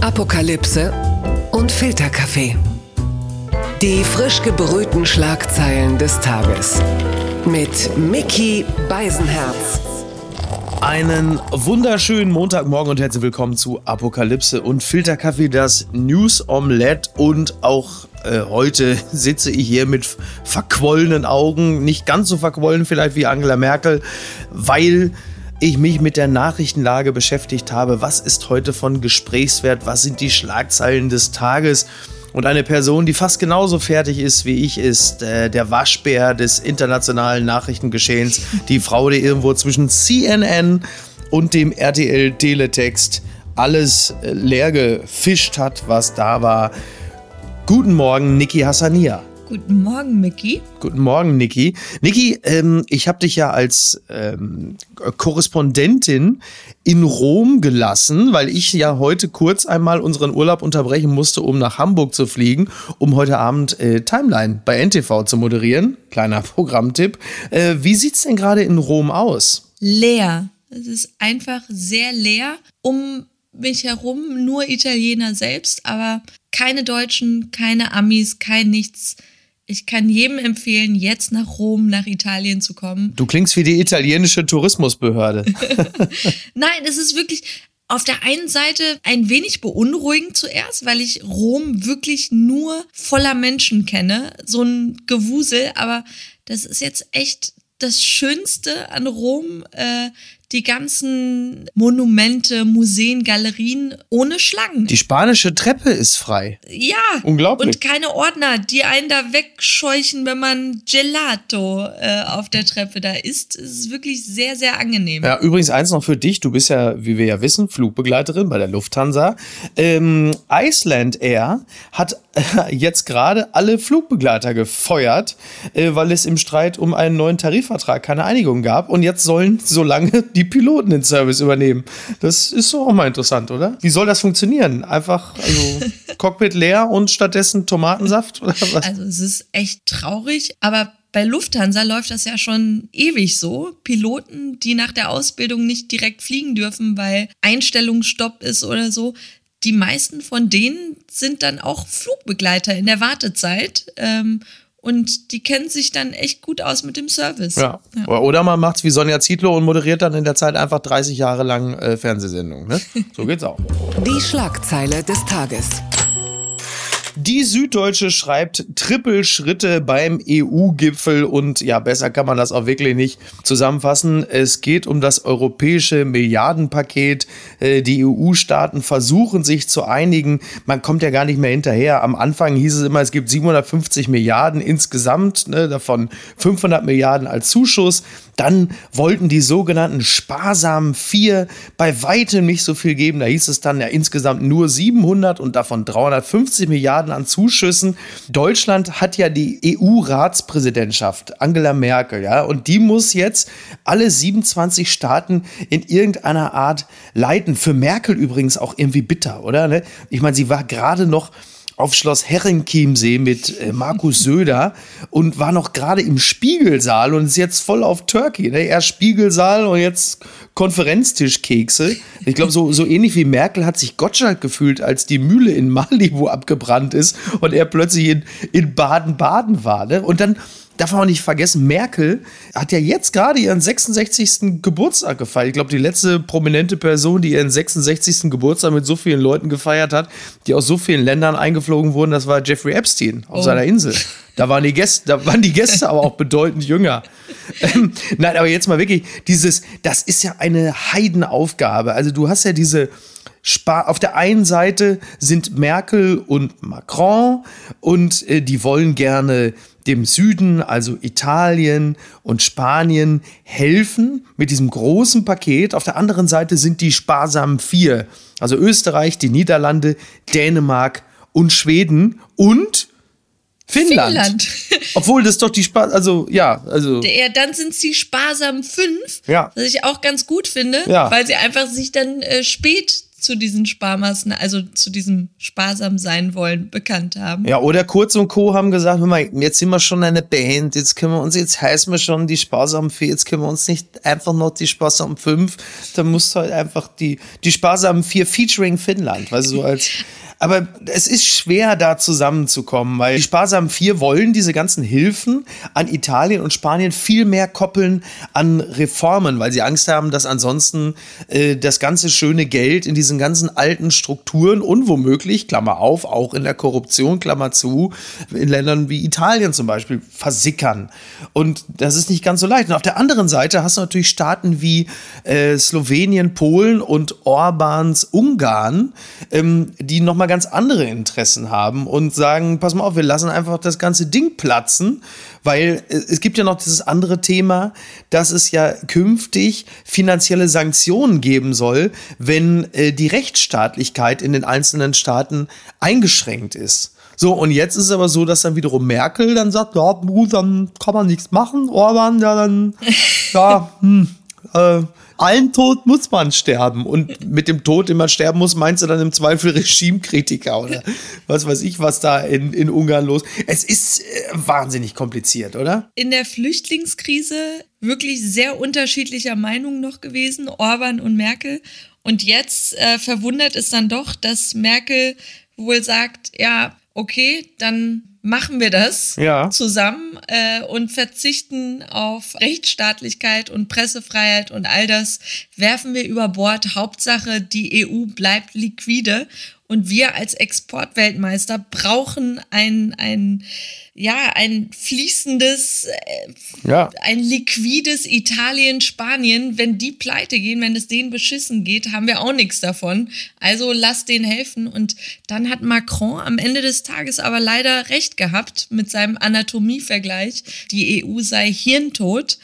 Apokalypse und Filterkaffee. Die frisch gebrühten Schlagzeilen des Tages. Mit Mickey Beisenherz. Einen wunderschönen Montagmorgen und herzlich willkommen zu Apokalypse und Filterkaffee, das News Omelette. Und auch äh, heute sitze ich hier mit verquollenen Augen, nicht ganz so verquollen vielleicht wie Angela Merkel, weil ich mich mit der Nachrichtenlage beschäftigt habe. Was ist heute von Gesprächswert? Was sind die Schlagzeilen des Tages? Und eine Person, die fast genauso fertig ist wie ich, ist äh, der Waschbär des internationalen Nachrichtengeschehens. Die Frau, die irgendwo zwischen CNN und dem RTL Teletext alles äh, leer gefischt hat, was da war. Guten Morgen, Niki Hassania. Guten Morgen, Mickey. Guten Morgen, Niki. Niki, ähm, ich habe dich ja als ähm, Korrespondentin in Rom gelassen, weil ich ja heute kurz einmal unseren Urlaub unterbrechen musste, um nach Hamburg zu fliegen, um heute Abend äh, Timeline bei NTV zu moderieren. Kleiner Programmtipp. Äh, wie sieht's denn gerade in Rom aus? Leer. Es ist einfach sehr leer. Um mich herum nur Italiener selbst, aber keine Deutschen, keine Amis, kein nichts. Ich kann jedem empfehlen, jetzt nach Rom, nach Italien zu kommen. Du klingst wie die italienische Tourismusbehörde. Nein, es ist wirklich auf der einen Seite ein wenig beunruhigend zuerst, weil ich Rom wirklich nur voller Menschen kenne. So ein Gewusel, aber das ist jetzt echt das Schönste an Rom. Äh, die ganzen Monumente, Museen, Galerien ohne Schlangen. Die spanische Treppe ist frei. Ja. Unglaublich. Und keine Ordner, die einen da wegscheuchen, wenn man Gelato äh, auf der Treppe da isst. Es ist wirklich sehr, sehr angenehm. Ja, übrigens eins noch für dich. Du bist ja, wie wir ja wissen, Flugbegleiterin bei der Lufthansa. Ähm, Iceland Air hat jetzt gerade alle Flugbegleiter gefeuert, äh, weil es im Streit um einen neuen Tarifvertrag keine Einigung gab. Und jetzt sollen so lange die Piloten den Service übernehmen. Das ist doch auch mal interessant, oder? Wie soll das funktionieren? Einfach also Cockpit leer und stattdessen Tomatensaft oder was? Also es ist echt traurig, aber bei Lufthansa läuft das ja schon ewig so. Piloten, die nach der Ausbildung nicht direkt fliegen dürfen, weil Einstellungsstopp ist oder so. Die meisten von denen sind dann auch Flugbegleiter in der Wartezeit. Ähm, und die kennen sich dann echt gut aus mit dem Service. Ja. ja. Oder man macht es wie Sonja Zietlow und moderiert dann in der Zeit einfach 30 Jahre lang äh, Fernsehsendungen. Ne? So geht's auch. Die Schlagzeile des Tages. Die Süddeutsche schreibt Trippelschritte beim EU-Gipfel und ja, besser kann man das auch wirklich nicht zusammenfassen. Es geht um das europäische Milliardenpaket. Äh, die EU-Staaten versuchen sich zu einigen. Man kommt ja gar nicht mehr hinterher. Am Anfang hieß es immer, es gibt 750 Milliarden insgesamt, ne, davon 500 Milliarden als Zuschuss. Dann wollten die sogenannten sparsamen vier bei weitem nicht so viel geben. Da hieß es dann ja insgesamt nur 700 und davon 350 Milliarden an Zuschüssen. Deutschland hat ja die EU-Ratspräsidentschaft, Angela Merkel, ja, und die muss jetzt alle 27 Staaten in irgendeiner Art leiten. Für Merkel übrigens auch irgendwie bitter, oder? Ne? Ich meine, sie war gerade noch auf Schloss Herrenchiemsee mit äh, Markus Söder und war noch gerade im Spiegelsaal und ist jetzt voll auf Turkey. Ne? Erst Spiegelsaal und jetzt Konferenztischkekse. Ich glaube, so, so ähnlich wie Merkel hat sich Gottschalk gefühlt, als die Mühle in Malibu abgebrannt ist und er plötzlich in, Baden-Baden war. Ne? Und dann darf man auch nicht vergessen, Merkel hat ja jetzt gerade ihren 66. Geburtstag gefeiert. Ich glaube, die letzte prominente Person, die ihren 66. Geburtstag mit so vielen Leuten gefeiert hat, die aus so vielen Ländern eingeflogen wurden, das war Jeffrey Epstein auf oh. seiner Insel. Da waren die Gäste, da waren die Gäste aber auch bedeutend jünger. Ähm, nein, aber jetzt mal wirklich, dieses, das ist ja eine Heidenaufgabe. Also du hast ja diese, auf der einen Seite sind Merkel und Macron und äh, die wollen gerne dem Süden, also Italien und Spanien, helfen mit diesem großen Paket. Auf der anderen Seite sind die sparsamen vier, also Österreich, die Niederlande, Dänemark und Schweden und Finnland. Finnland. Obwohl das doch die Spaß, also ja, also. Ja, dann sind es die sparsamen fünf, ja. was ich auch ganz gut finde, ja. weil sie einfach sich dann äh, spät zu diesen Sparmaßnahmen, also zu diesem sparsam sein wollen, bekannt haben. Ja, oder Kurz und Co. haben gesagt, hör mal, jetzt sind wir schon eine Band, jetzt können wir uns, jetzt heißen wir schon die sparsamen vier, jetzt können wir uns nicht einfach noch die sparsamen fünf, dann musst du halt einfach die, die sparsamen vier featuring Finnland, weißt du, so als aber es ist schwer, da zusammenzukommen, weil die sparsamen vier wollen diese ganzen Hilfen an Italien und Spanien viel mehr koppeln an Reformen, weil sie Angst haben, dass ansonsten äh, das ganze schöne Geld in diesen ganzen alten Strukturen und womöglich, Klammer auf, auch in der Korruption, Klammer zu, in Ländern wie Italien zum Beispiel versickern. Und das ist nicht ganz so leicht. Und auf der anderen Seite hast du natürlich Staaten wie äh, Slowenien, Polen und Orbans Ungarn, ähm, die nochmal ganz andere Interessen haben und sagen, pass mal auf, wir lassen einfach das ganze Ding platzen, weil äh, es gibt ja noch dieses andere Thema, dass es ja künftig finanzielle Sanktionen geben soll, wenn äh, die Rechtsstaatlichkeit in den einzelnen Staaten eingeschränkt ist. So, und jetzt ist es aber so, dass dann wiederum Merkel dann sagt, ja, gut, dann kann man nichts machen. Orban, ja, dann, ja, hm, äh, allen Tod muss man sterben. Und mit dem Tod, den man sterben muss, meinst du dann im Zweifel Regimekritiker oder was weiß ich, was da in, in Ungarn los. Es ist äh, wahnsinnig kompliziert, oder? In der Flüchtlingskrise wirklich sehr unterschiedlicher Meinung noch gewesen, Orban und Merkel. Und jetzt äh, verwundert es dann doch, dass Merkel wohl sagt, ja, okay, dann machen wir das ja. zusammen äh, und verzichten auf Rechtsstaatlichkeit und Pressefreiheit und all das werfen wir über Bord. Hauptsache, die EU bleibt liquide und wir als Exportweltmeister brauchen ein, ein, ja, ein fließendes, äh, ja. ein liquides Italien, Spanien. Wenn die pleite gehen, wenn es denen beschissen geht, haben wir auch nichts davon. Also lasst denen helfen. Und dann hat Macron am Ende des Tages aber leider recht gehabt mit seinem Anatomievergleich. Die EU sei hirntot,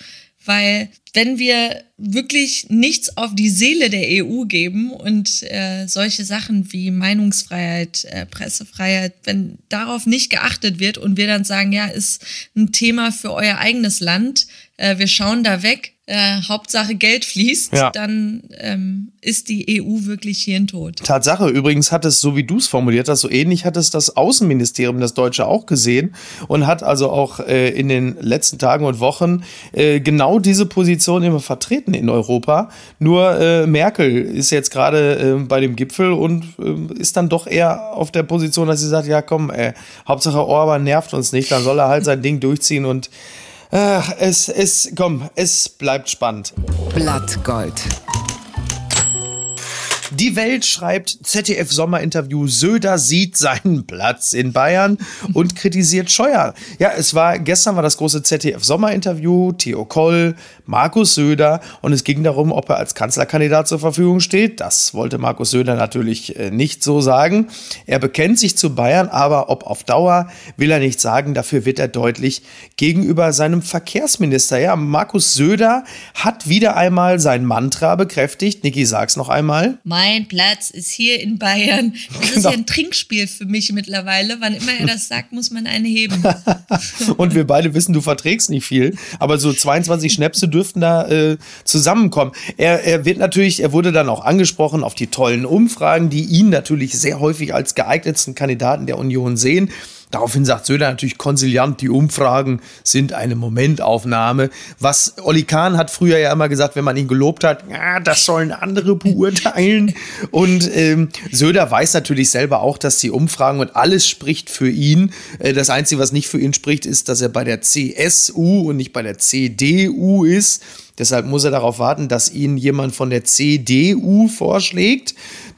weil wenn wir wirklich nichts auf die Seele der EU geben und äh, solche Sachen wie Meinungsfreiheit, äh, Pressefreiheit, wenn darauf nicht geachtet wird und wir dann sagen, ja, ist ein Thema für euer eigenes Land, äh, wir schauen da weg, äh, Hauptsache Geld fließt, ja. dann ähm, ist die EU wirklich hirntot. Tatsache, übrigens hat es, so wie du es formuliert hast, so ähnlich hat es das Außenministerium, das Deutsche, auch gesehen und hat also auch äh, in den letzten Tagen und Wochen äh, genau diese Position immer vertreten in Europa. Nur äh, Merkel ist jetzt gerade äh, bei dem Gipfel und äh, ist dann doch eher auf der Position, dass sie sagt, ja komm, ey, Hauptsache Orban nervt uns nicht, dann soll er halt sein Ding durchziehen und Ach, es, es, komm, es bleibt spannend. Blattgold. Die Welt schreibt ZDF Sommerinterview, Söder sieht seinen Platz in Bayern und kritisiert Scheuer. Ja, es war, gestern war das große ZDF Sommerinterview, Theo Koll, Markus Söder und es ging darum, ob er als Kanzlerkandidat zur Verfügung steht. Das wollte Markus Söder natürlich äh, nicht so sagen. Er bekennt sich zu Bayern, aber ob auf Dauer will er nicht sagen. Dafür wird er deutlich gegenüber seinem Verkehrsminister. Ja, Markus Söder hat wieder einmal sein Mantra bekräftigt. Niki, sag's noch einmal. Mein Platz ist hier in Bayern. Das genau. ist ja ein Trinkspiel für mich mittlerweile. Wann immer er das sagt, muss man einen heben. und wir beide wissen, du verträgst nicht viel. Aber so 22 Schnäpse dürften da äh, zusammenkommen. Er, er wird natürlich, er wurde dann auch angesprochen auf die tollen Umfragen, die ihn natürlich sehr häufig als geeignetsten Kandidaten der Union sehen. Daraufhin sagt Söder natürlich konsiliant, die Umfragen sind eine Momentaufnahme. Was Olli Kahn hat früher ja immer gesagt, wenn man ihn gelobt hat, ja, das sollen andere beurteilen. und ähm, Söder weiß natürlich selber auch, dass die Umfragen und alles spricht für ihn. Äh, das Einzige, was nicht für ihn spricht, ist, dass er bei der CSU und nicht bei der CDU ist. Deshalb muss er darauf warten, dass ihn jemand von der CDU vorschlägt.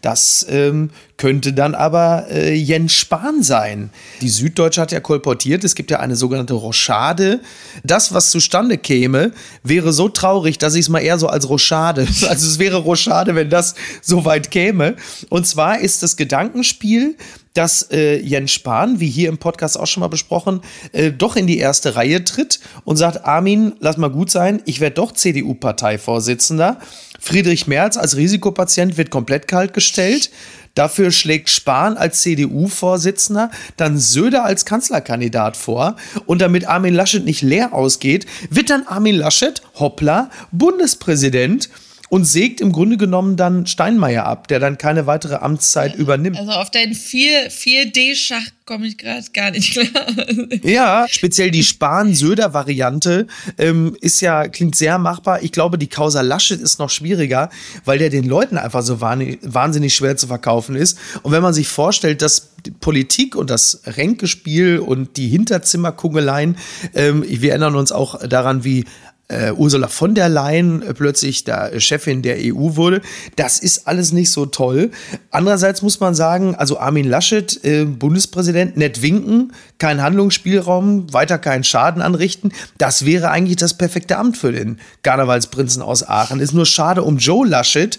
Das ähm, könnte dann aber äh, Jens Spahn sein. Die Süddeutsche hat ja kolportiert, es gibt ja eine sogenannte Rochade. Das, was zustande käme, wäre so traurig, dass ich es mal eher so als Rochade, also es wäre Rochade, wenn das so weit käme. Und zwar ist das Gedankenspiel, dass äh, Jens Spahn, wie hier im Podcast auch schon mal besprochen, äh, doch in die erste Reihe tritt und sagt, Armin, lass mal gut sein, ich werde doch CDU-Parteivorsitzender. Friedrich Merz als Risikopatient wird komplett kalt gestellt. Dafür schlägt Spahn als CDU-Vorsitzender dann Söder als Kanzlerkandidat vor. Und damit Armin Laschet nicht leer ausgeht, wird dann Armin Laschet, hoppla, Bundespräsident. Und sägt im Grunde genommen dann Steinmeier ab, der dann keine weitere Amtszeit übernimmt. Also auf deinen 4, 4D-Schach komme ich gerade gar nicht klar. Ja, speziell die Spahn-Söder-Variante ähm, ist ja, klingt sehr machbar. Ich glaube, die Causa Laschet ist noch schwieriger, weil der den Leuten einfach so wahnsinnig schwer zu verkaufen ist. Und wenn man sich vorstellt, dass Politik und das Ränkespiel und die Hinterzimmerkungeleien, ähm, wir erinnern uns auch daran, wie äh, Ursula von der Leyen äh, plötzlich der Chefin der EU wurde. Das ist alles nicht so toll. Andererseits muss man sagen, also Armin Laschet, äh, Bundespräsident, nett winken, kein Handlungsspielraum, weiter keinen Schaden anrichten. Das wäre eigentlich das perfekte Amt für den Karnevalsprinzen aus Aachen. Ist nur schade um Joe Laschet.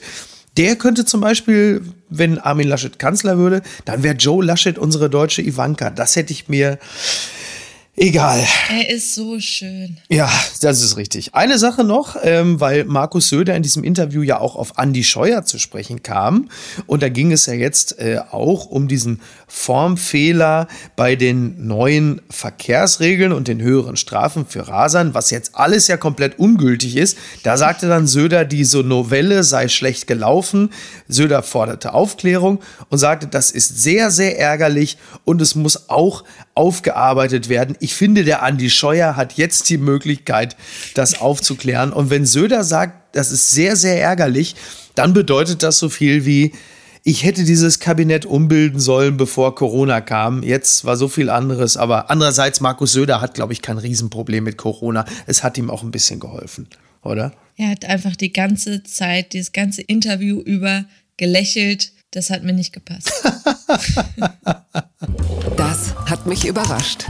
Der könnte zum Beispiel, wenn Armin Laschet Kanzler würde, dann wäre Joe Laschet unsere deutsche Ivanka. Das hätte ich mir Egal. Er ist so schön. Ja, das ist richtig. Eine Sache noch, ähm, weil Markus Söder in diesem Interview ja auch auf Andy Scheuer zu sprechen kam. Und da ging es ja jetzt äh, auch um diesen Formfehler bei den neuen Verkehrsregeln und den höheren Strafen für Rasern, was jetzt alles ja komplett ungültig ist. Da sagte dann Söder, diese Novelle sei schlecht gelaufen. Söder forderte Aufklärung und sagte, das ist sehr, sehr ärgerlich und es muss auch aufgearbeitet werden. Ich finde, der Andi Scheuer hat jetzt die Möglichkeit, das aufzuklären. Und wenn Söder sagt, das ist sehr, sehr ärgerlich, dann bedeutet das so viel wie, ich hätte dieses Kabinett umbilden sollen, bevor Corona kam. Jetzt war so viel anderes. Aber andererseits, Markus Söder hat, glaube ich, kein Riesenproblem mit Corona. Es hat ihm auch ein bisschen geholfen, oder? Er hat einfach die ganze Zeit, das ganze Interview über gelächelt das hat mir nicht gepasst. das hat mich überrascht.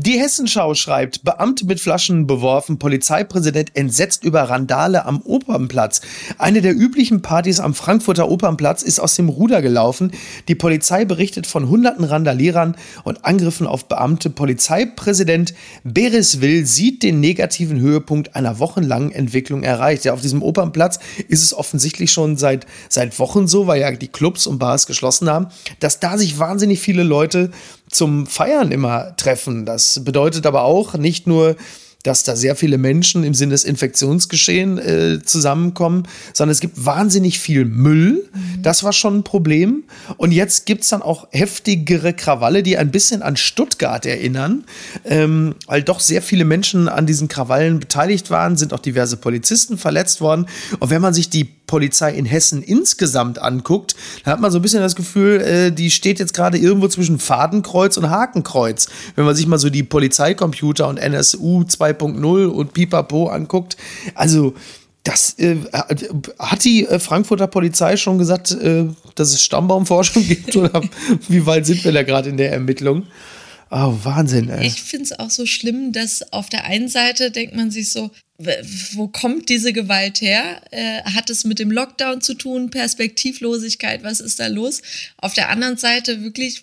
Die Hessenschau schreibt, Beamte mit Flaschen beworfen, Polizeipräsident entsetzt über Randale am Opernplatz. Eine der üblichen Partys am Frankfurter Opernplatz ist aus dem Ruder gelaufen. Die Polizei berichtet von hunderten Randalierern und Angriffen auf Beamte. Polizeipräsident Beres Will sieht den negativen Höhepunkt einer wochenlangen Entwicklung erreicht. Ja, auf diesem Opernplatz ist es offensichtlich schon seit, seit Wochen so, weil ja die Clubs und Bars geschlossen haben, dass da sich wahnsinnig viele Leute zum Feiern immer treffen. Das bedeutet aber auch nicht nur, dass da sehr viele Menschen im Sinne des Infektionsgeschehens äh, zusammenkommen, sondern es gibt wahnsinnig viel Müll. Mhm. Das war schon ein Problem. Und jetzt gibt es dann auch heftigere Krawalle, die ein bisschen an Stuttgart erinnern, ähm, weil doch sehr viele Menschen an diesen Krawallen beteiligt waren, sind auch diverse Polizisten verletzt worden. Und wenn man sich die Polizei in Hessen insgesamt anguckt, dann hat man so ein bisschen das Gefühl, äh, die steht jetzt gerade irgendwo zwischen Fadenkreuz und Hakenkreuz. Wenn man sich mal so die Polizeicomputer und NSU 2.0 und Pipapo anguckt. Also, das äh, hat die äh, Frankfurter Polizei schon gesagt, äh, dass es Stammbaumforschung gibt oder wie weit sind wir da gerade in der Ermittlung? Oh, Wahnsinn, ey. Ich finde es auch so schlimm, dass auf der einen Seite denkt man sich so, wo kommt diese Gewalt her? Äh, hat es mit dem Lockdown zu tun? Perspektivlosigkeit? Was ist da los? Auf der anderen Seite wirklich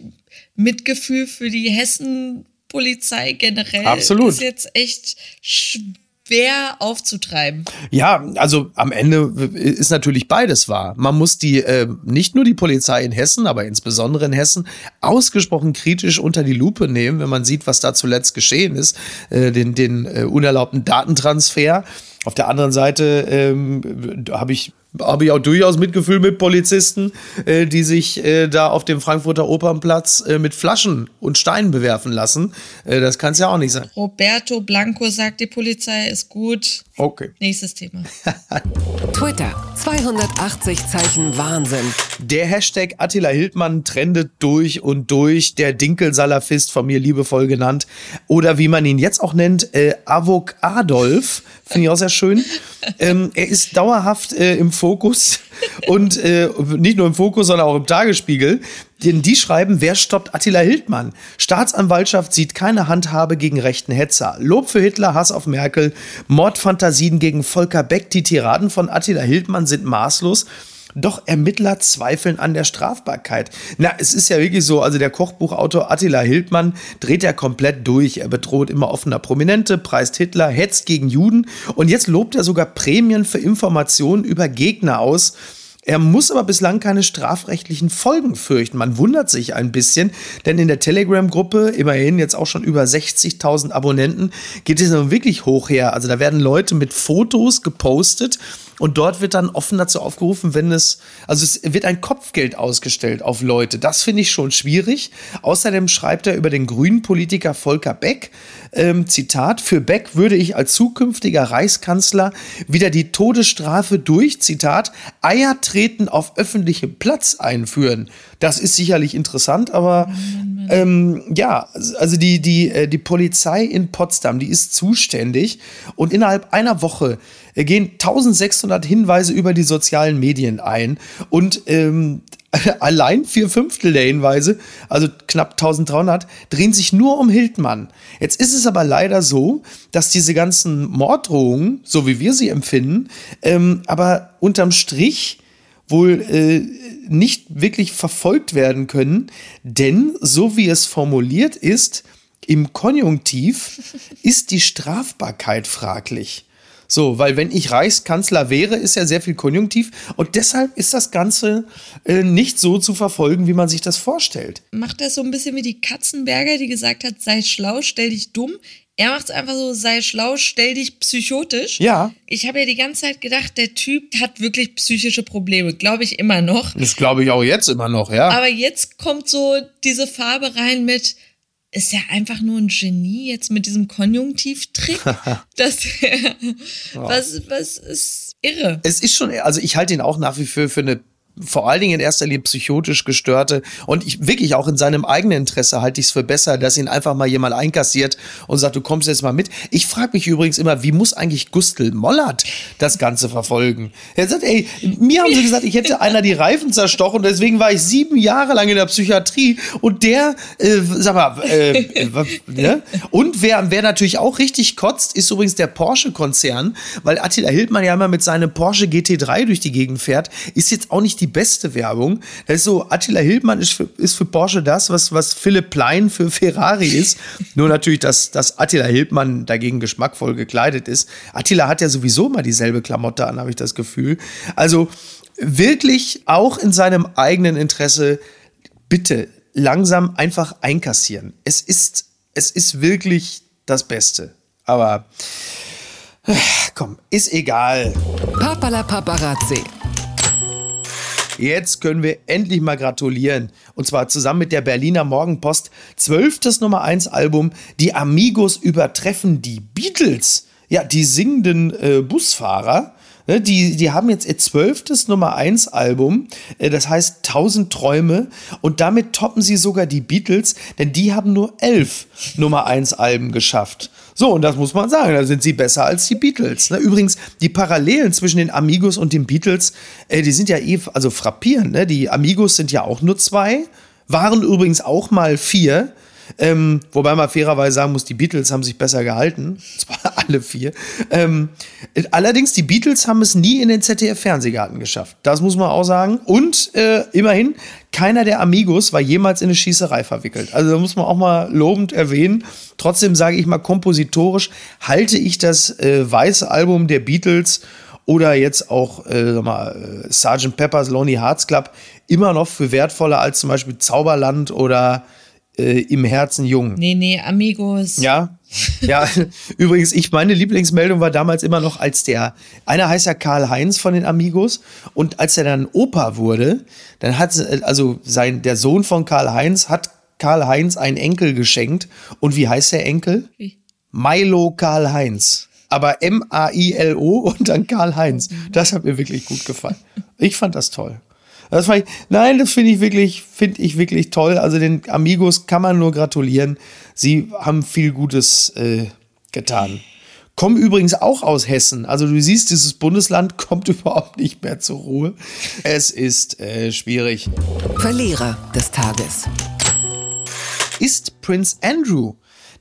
Mitgefühl für die Hessen-Polizei generell. Absolut. Ist jetzt echt schwer aufzutreiben. Ja, also am Ende ist natürlich beides wahr. Man muss die, äh, nicht nur die Polizei in Hessen, aber insbesondere in Hessen, ausgesprochen kritisch unter die Lupe nehmen, wenn man sieht, was da zuletzt geschehen ist, äh, den, den äh, unerlaubten Datentransfer. Auf der anderen Seite ähm, habe ich habe ich auch durchaus Mitgefühl mit Polizisten, äh, die sich äh, da auf dem Frankfurter Opernplatz äh, mit Flaschen und Steinen bewerfen lassen. Äh, das kann es ja auch nicht sein. Roberto Blanco sagt, die Polizei ist gut. Okay. Nächstes Thema. Twitter, 280 Zeichen Wahnsinn. Der Hashtag Attila Hildmann trendet durch und durch. Der Dinkelsalafist, von mir liebevoll genannt. Oder wie man ihn jetzt auch nennt, äh, Avok Adolf. Finde ich auch sehr schön. ähm, er ist dauerhaft äh, im Fokus und äh, nicht nur im Fokus, sondern auch im Tagesspiegel. Denn die schreiben, wer stoppt Attila Hildmann? Staatsanwaltschaft sieht keine Handhabe gegen rechten Hetzer. Lob für Hitler, Hass auf Merkel, Mordfantasien gegen Volker Beck. Die Tiraden von Attila Hildmann sind maßlos. Doch Ermittler zweifeln an der Strafbarkeit. Na, es ist ja wirklich so, also der Kochbuchautor Attila Hildmann dreht ja komplett durch. Er bedroht immer offener Prominente, preist Hitler, hetzt gegen Juden und jetzt lobt er sogar Prämien für Informationen über Gegner aus. Er muss aber bislang keine strafrechtlichen Folgen fürchten. Man wundert sich ein bisschen, denn in der Telegram-Gruppe, immerhin jetzt auch schon über 60.000 Abonnenten, geht es nun wirklich hoch her. Also da werden Leute mit Fotos gepostet und dort wird dann offen dazu aufgerufen, wenn es, also es wird ein Kopfgeld ausgestellt auf Leute. Das finde ich schon schwierig. Außerdem schreibt er über den grünen Politiker Volker Beck, ähm, Zitat, für Beck würde ich als zukünftiger Reichskanzler wieder die Todesstrafe durch, Zitat, Eier treten auf öffentlichem Platz einführen. Das ist sicherlich interessant, aber ähm, ja, also die, die, äh, die Polizei in Potsdam, die ist zuständig und innerhalb einer Woche gehen 1600 Hinweise über die sozialen Medien ein und ähm, allein vier Fünftel der Hinweise, also knapp 1300, drehen sich nur um Hildmann. Jetzt ist es aber leider so, dass diese ganzen Morddrohungen, so wie wir sie empfinden, ähm, aber unterm Strich wohl äh, nicht wirklich verfolgt werden können, denn so wie es formuliert ist, im Konjunktiv ist die Strafbarkeit fraglich. So, weil wenn ich Reichskanzler wäre, ist ja sehr viel Konjunktiv und deshalb ist das Ganze äh, nicht so zu verfolgen, wie man sich das vorstellt. Macht das so ein bisschen wie die Katzenberger, die gesagt hat, sei schlau, stell dich dumm. Er macht es einfach so, sei schlau, stell dich psychotisch. Ja. Ich habe ja die ganze Zeit gedacht, der Typ hat wirklich psychische Probleme. Glaube ich immer noch. Das glaube ich auch jetzt immer noch, ja. Aber jetzt kommt so diese Farbe rein mit, ist ja einfach nur ein Genie jetzt mit diesem Konjunktivtrick. das, was, was ist irre. Es ist schon, also ich halte ihn auch nach wie vor für eine vor allen Dingen in erster Linie psychotisch gestörte und ich wirklich auch in seinem eigenen Interesse halte ich es für besser, dass ihn einfach mal jemand einkassiert und sagt, du kommst jetzt mal mit. Ich frage mich übrigens immer, wie muss eigentlich Gustl Mollert das Ganze verfolgen? Er sagt, ey, mir haben sie gesagt, ich hätte einer die Reifen zerstochen deswegen war ich sieben Jahre lang in der Psychiatrie und der, äh, sag mal, äh, äh, ne? und wer, wer natürlich auch richtig kotzt, ist übrigens der Porsche-Konzern, weil Attila Hildmann ja immer mit seinem Porsche GT3 durch die Gegend fährt, ist jetzt auch nicht die die beste Werbung. Das ist so, Attila Hildmann ist für, ist für Porsche das, was, was Philipp Plein für Ferrari ist. Nur natürlich, dass, dass Attila Hildmann dagegen geschmackvoll gekleidet ist. Attila hat ja sowieso mal dieselbe Klamotte an, habe ich das Gefühl. Also wirklich auch in seinem eigenen Interesse, bitte langsam einfach einkassieren. Es ist, es ist wirklich das Beste. Aber komm, ist egal. Papala Paparazzi. Jetzt können wir endlich mal gratulieren. Und zwar zusammen mit der Berliner Morgenpost. Zwölftes Nummer 1 Album. Die Amigos übertreffen die Beatles. Ja, die singenden äh, Busfahrer. Ne, die, die haben jetzt ihr zwölftes Nummer 1 Album, äh, das heißt 1000 Träume und damit toppen sie sogar die Beatles, denn die haben nur elf Nummer 1 Alben geschafft. So, und das muss man sagen, da sind sie besser als die Beatles. Ne? Übrigens, die Parallelen zwischen den Amigos und den Beatles, äh, die sind ja eh, also frappierend. Ne? Die Amigos sind ja auch nur zwei, waren übrigens auch mal vier. Ähm, wobei man fairerweise sagen muss, die Beatles haben sich besser gehalten. Zwar alle vier. Ähm, allerdings, die Beatles haben es nie in den ZDF-Fernsehgarten geschafft. Das muss man auch sagen. Und äh, immerhin, keiner der Amigos war jemals in eine Schießerei verwickelt. Also da muss man auch mal lobend erwähnen. Trotzdem sage ich mal, kompositorisch halte ich das äh, weiße Album der Beatles oder jetzt auch äh, mal, äh, Sgt. Pepper's Lonely Hearts Club immer noch für wertvoller als zum Beispiel Zauberland oder äh, im Herzen jung. Nee, nee, Amigos. Ja. Ja, übrigens, ich, meine Lieblingsmeldung war damals immer noch, als der, einer heißt ja Karl Heinz von den Amigos und als er dann Opa wurde, dann hat, also sein, der Sohn von Karl Heinz hat Karl Heinz einen Enkel geschenkt. Und wie heißt der Enkel? Wie? Milo Karl Heinz. Aber M-A-I-L-O und dann Karl Heinz. Das hat mir wirklich gut gefallen. Ich fand das toll. Das ich, nein, das finde ich wirklich, finde ich wirklich toll. Also den Amigos kann man nur gratulieren. Sie haben viel Gutes äh, getan. Kommen übrigens auch aus Hessen. Also du siehst, dieses Bundesland kommt überhaupt nicht mehr zur Ruhe. Es ist äh, schwierig. Verlierer des Tages. Ist Prince Andrew.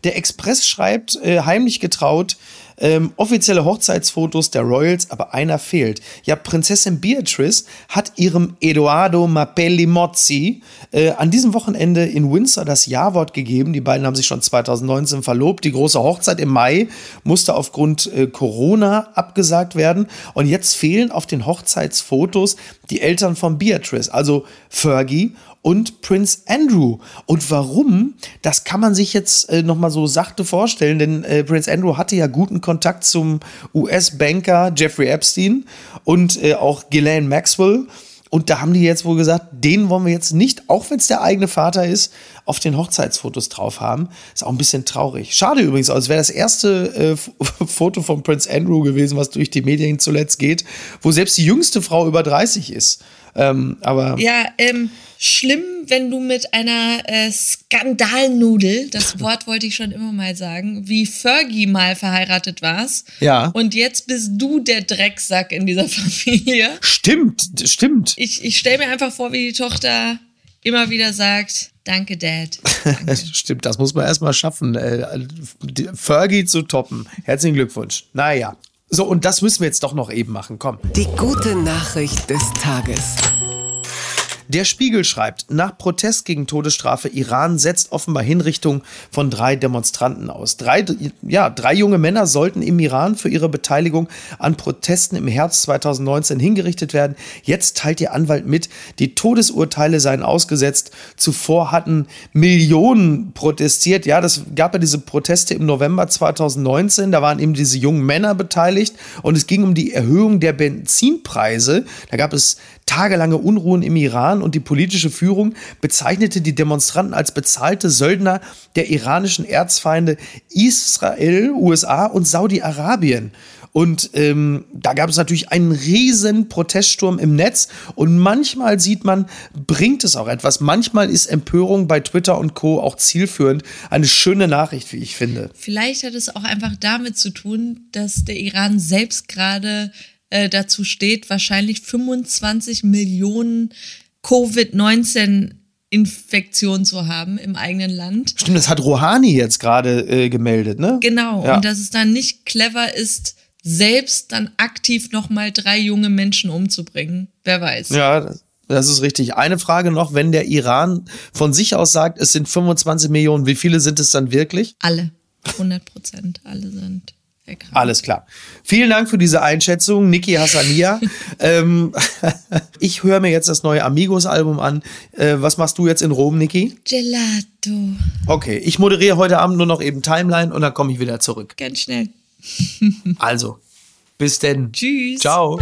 Der Express schreibt, äh, heimlich getraut, ähm, offizielle Hochzeitsfotos der Royals, aber einer fehlt. Ja, Prinzessin Beatrice hat ihrem Edoardo Mappelli Mozzi äh, an diesem Wochenende in Windsor das Ja-Wort gegeben. Die beiden haben sich schon 2019 verlobt. Die große Hochzeit im Mai musste aufgrund äh, Corona abgesagt werden. Und jetzt fehlen auf den Hochzeitsfotos die Eltern von Beatrice, also Fergie und Prince Andrew. Und warum, das kann man sich jetzt äh, nochmal so sachte vorstellen, denn äh, Prince Andrew hatte ja guten Kontakt zum US-Banker Jeffrey Epstein und äh, auch Ghislaine Maxwell. Und da haben die jetzt wohl gesagt, den wollen wir jetzt nicht, auch wenn es der eigene Vater ist, auf den Hochzeitsfotos drauf haben. Ist auch ein bisschen traurig. Schade übrigens, als wäre das erste äh, Foto von Prince Andrew gewesen, was durch die Medien zuletzt geht, wo selbst die jüngste Frau über 30 ist. Ähm, aber ja, ähm, schlimm, wenn du mit einer äh, Skandalnudel, das Wort wollte ich schon immer mal sagen, wie Fergie mal verheiratet warst. Ja. Und jetzt bist du der Drecksack in dieser Familie. Stimmt, stimmt. Ich, ich stelle mir einfach vor, wie die Tochter immer wieder sagt, danke, Dad. Danke. Stimmt, das muss man erstmal schaffen, äh, Fergie zu toppen. Herzlichen Glückwunsch. Naja. So, und das müssen wir jetzt doch noch eben machen. Komm. Die gute Nachricht des Tages. Der Spiegel schreibt, nach Protest gegen Todesstrafe, Iran setzt offenbar Hinrichtung von drei Demonstranten aus. Drei, ja, drei junge Männer sollten im Iran für ihre Beteiligung an Protesten im Herbst 2019 hingerichtet werden. Jetzt teilt ihr Anwalt mit, die Todesurteile seien ausgesetzt. Zuvor hatten Millionen protestiert. Ja, das gab ja diese Proteste im November 2019. Da waren eben diese jungen Männer beteiligt und es ging um die Erhöhung der Benzinpreise. Da gab es tagelange Unruhen im Iran und die politische Führung bezeichnete die Demonstranten als bezahlte Söldner der iranischen Erzfeinde Israel, USA und Saudi-Arabien. Und ähm, da gab es natürlich einen riesen Proteststurm im Netz. Und manchmal sieht man, bringt es auch etwas. Manchmal ist Empörung bei Twitter und Co. auch zielführend. Eine schöne Nachricht, wie ich finde. Vielleicht hat es auch einfach damit zu tun, dass der Iran selbst gerade äh, dazu steht, wahrscheinlich 25 Millionen Covid-19 Infektionen zu haben im eigenen Land. Stimmt, das hat Rouhani jetzt gerade äh, gemeldet, ne? Genau, Ja. und dass es dann nicht clever ist, selbst dann aktiv nochmal drei junge Menschen umzubringen. Wer weiß. Ja, das- ist richtig. Eine Frage noch, wenn der Iran von sich aus sagt, es sind 25 Millionen, wie viele sind es dann wirklich? Alle. 100 Prozent. Alle sind. Alles klar. Vielen Dank für diese Einschätzung, Niki Hassania. ähm, ich höre mir jetzt das neue Amigos-Album an. Äh, was machst du jetzt in Rom, Niki? Gelato. Okay, ich moderiere heute Abend nur noch eben Timeline und dann komme ich wieder zurück. Ganz schnell. Also, bis denn. Tschüss. Ciao.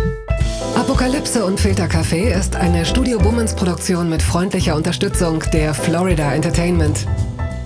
Apokalypse und Filtercafé ist eine Studio Bummens Produktion mit freundlicher Unterstützung der Florida Entertainment.